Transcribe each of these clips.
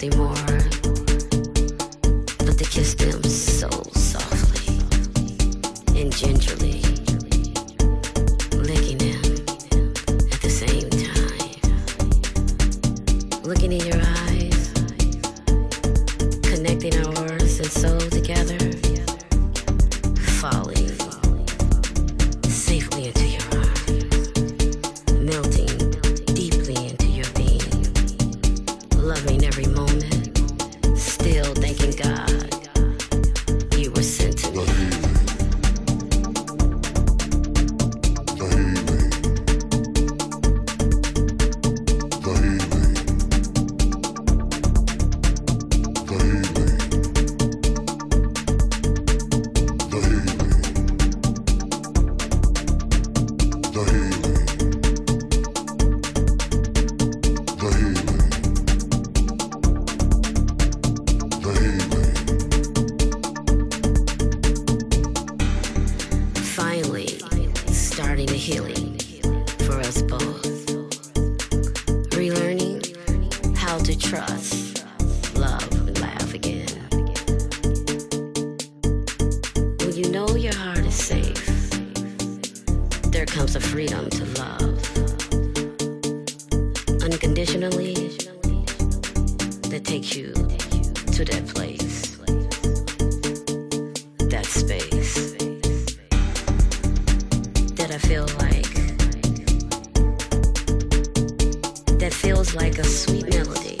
they wore. unconditionally that takes you to that place, that space that I feel like, that feels like a sweet melody.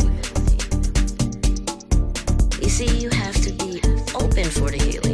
You see, you have to be open for the healing.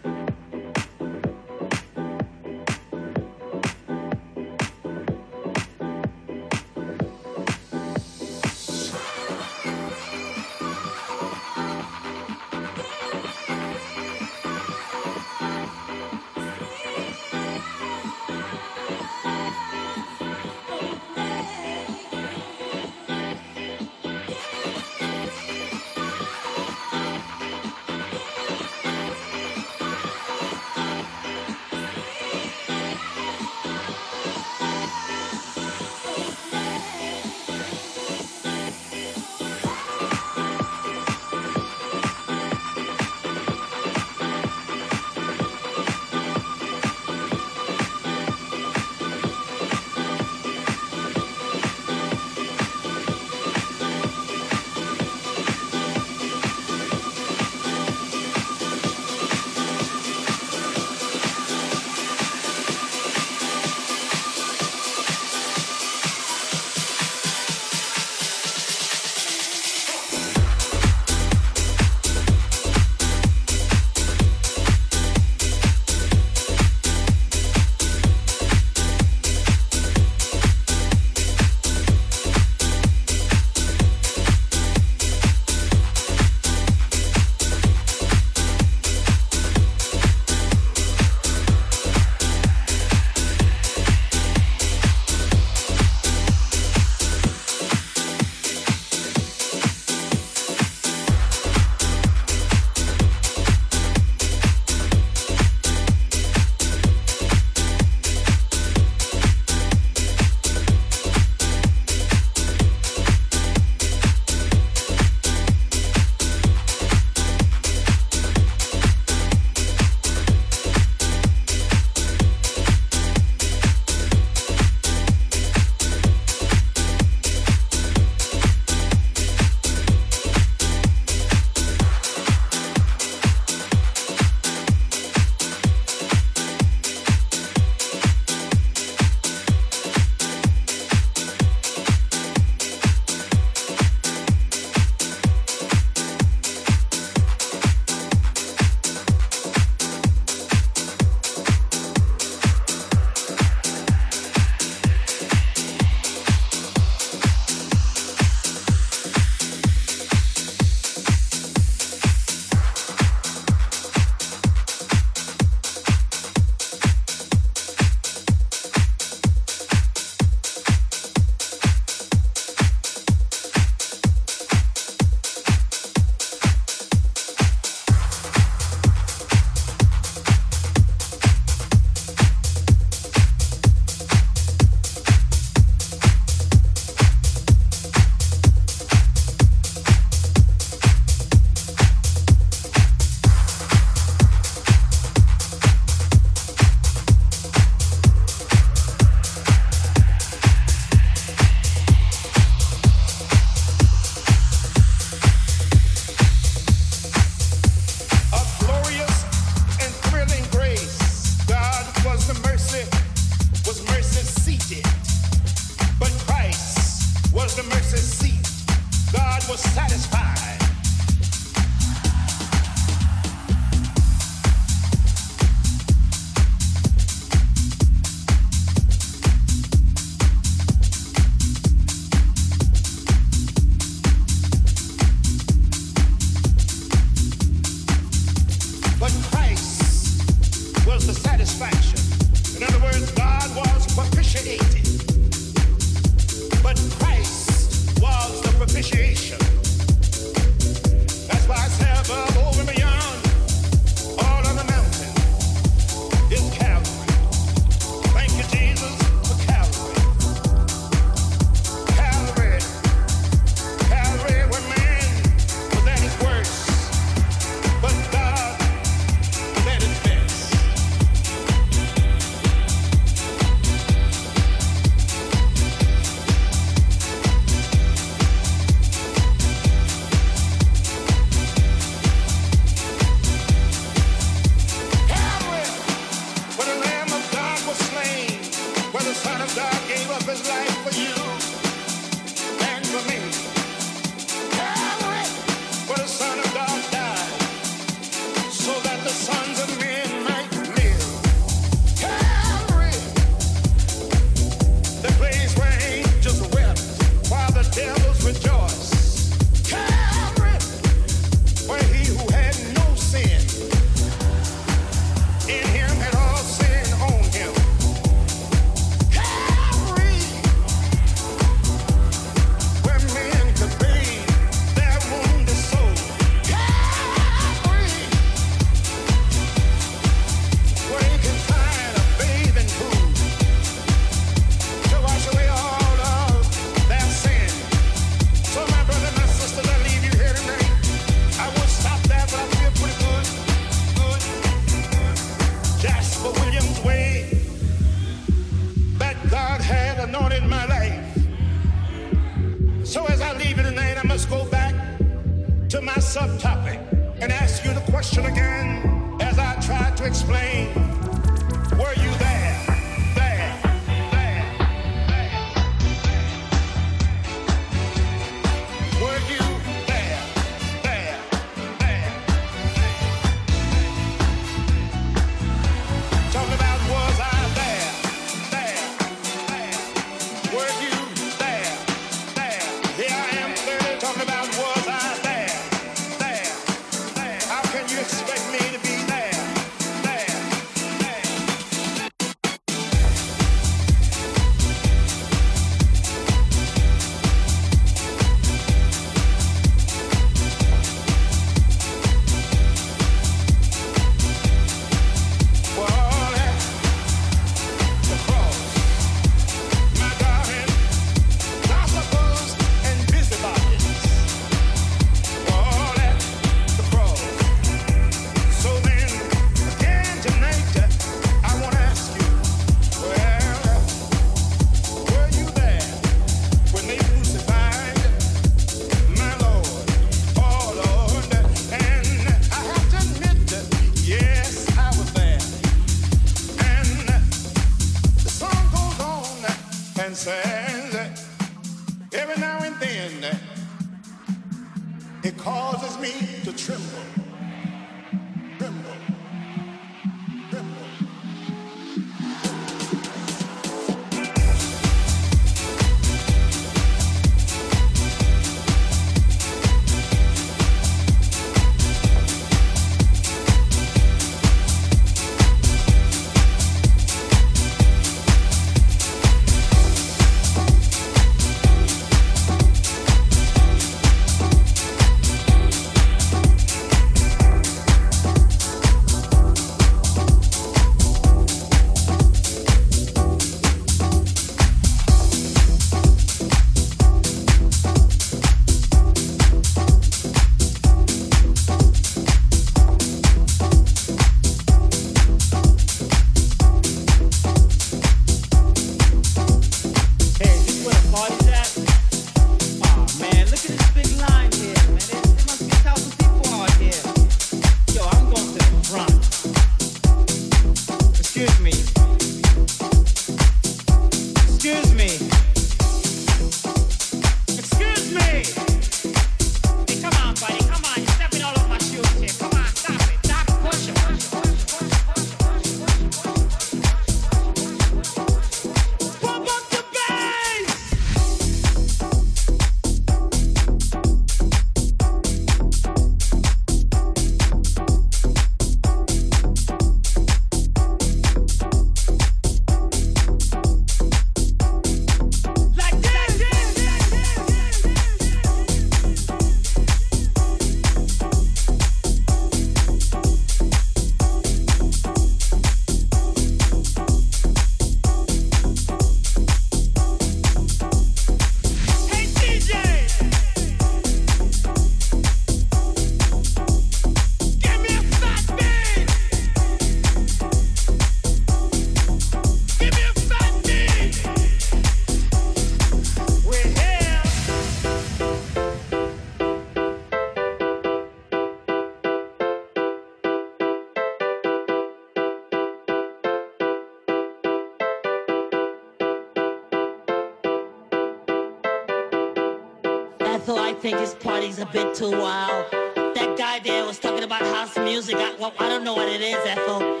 think his party's a bit too wild. That guy there was talking about house music. I, well, I don't know what it is, Ethel.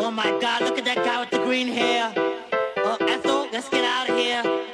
Oh my God, look at that guy with the green hair. Oh, Ethel, let's get out of here.